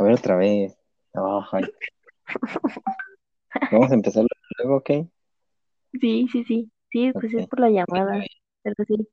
A ver otra vez. Vamos a empezar luego, ¿ok? Sí, sí, sí. Sí, pues es por la llamada. Pero sí.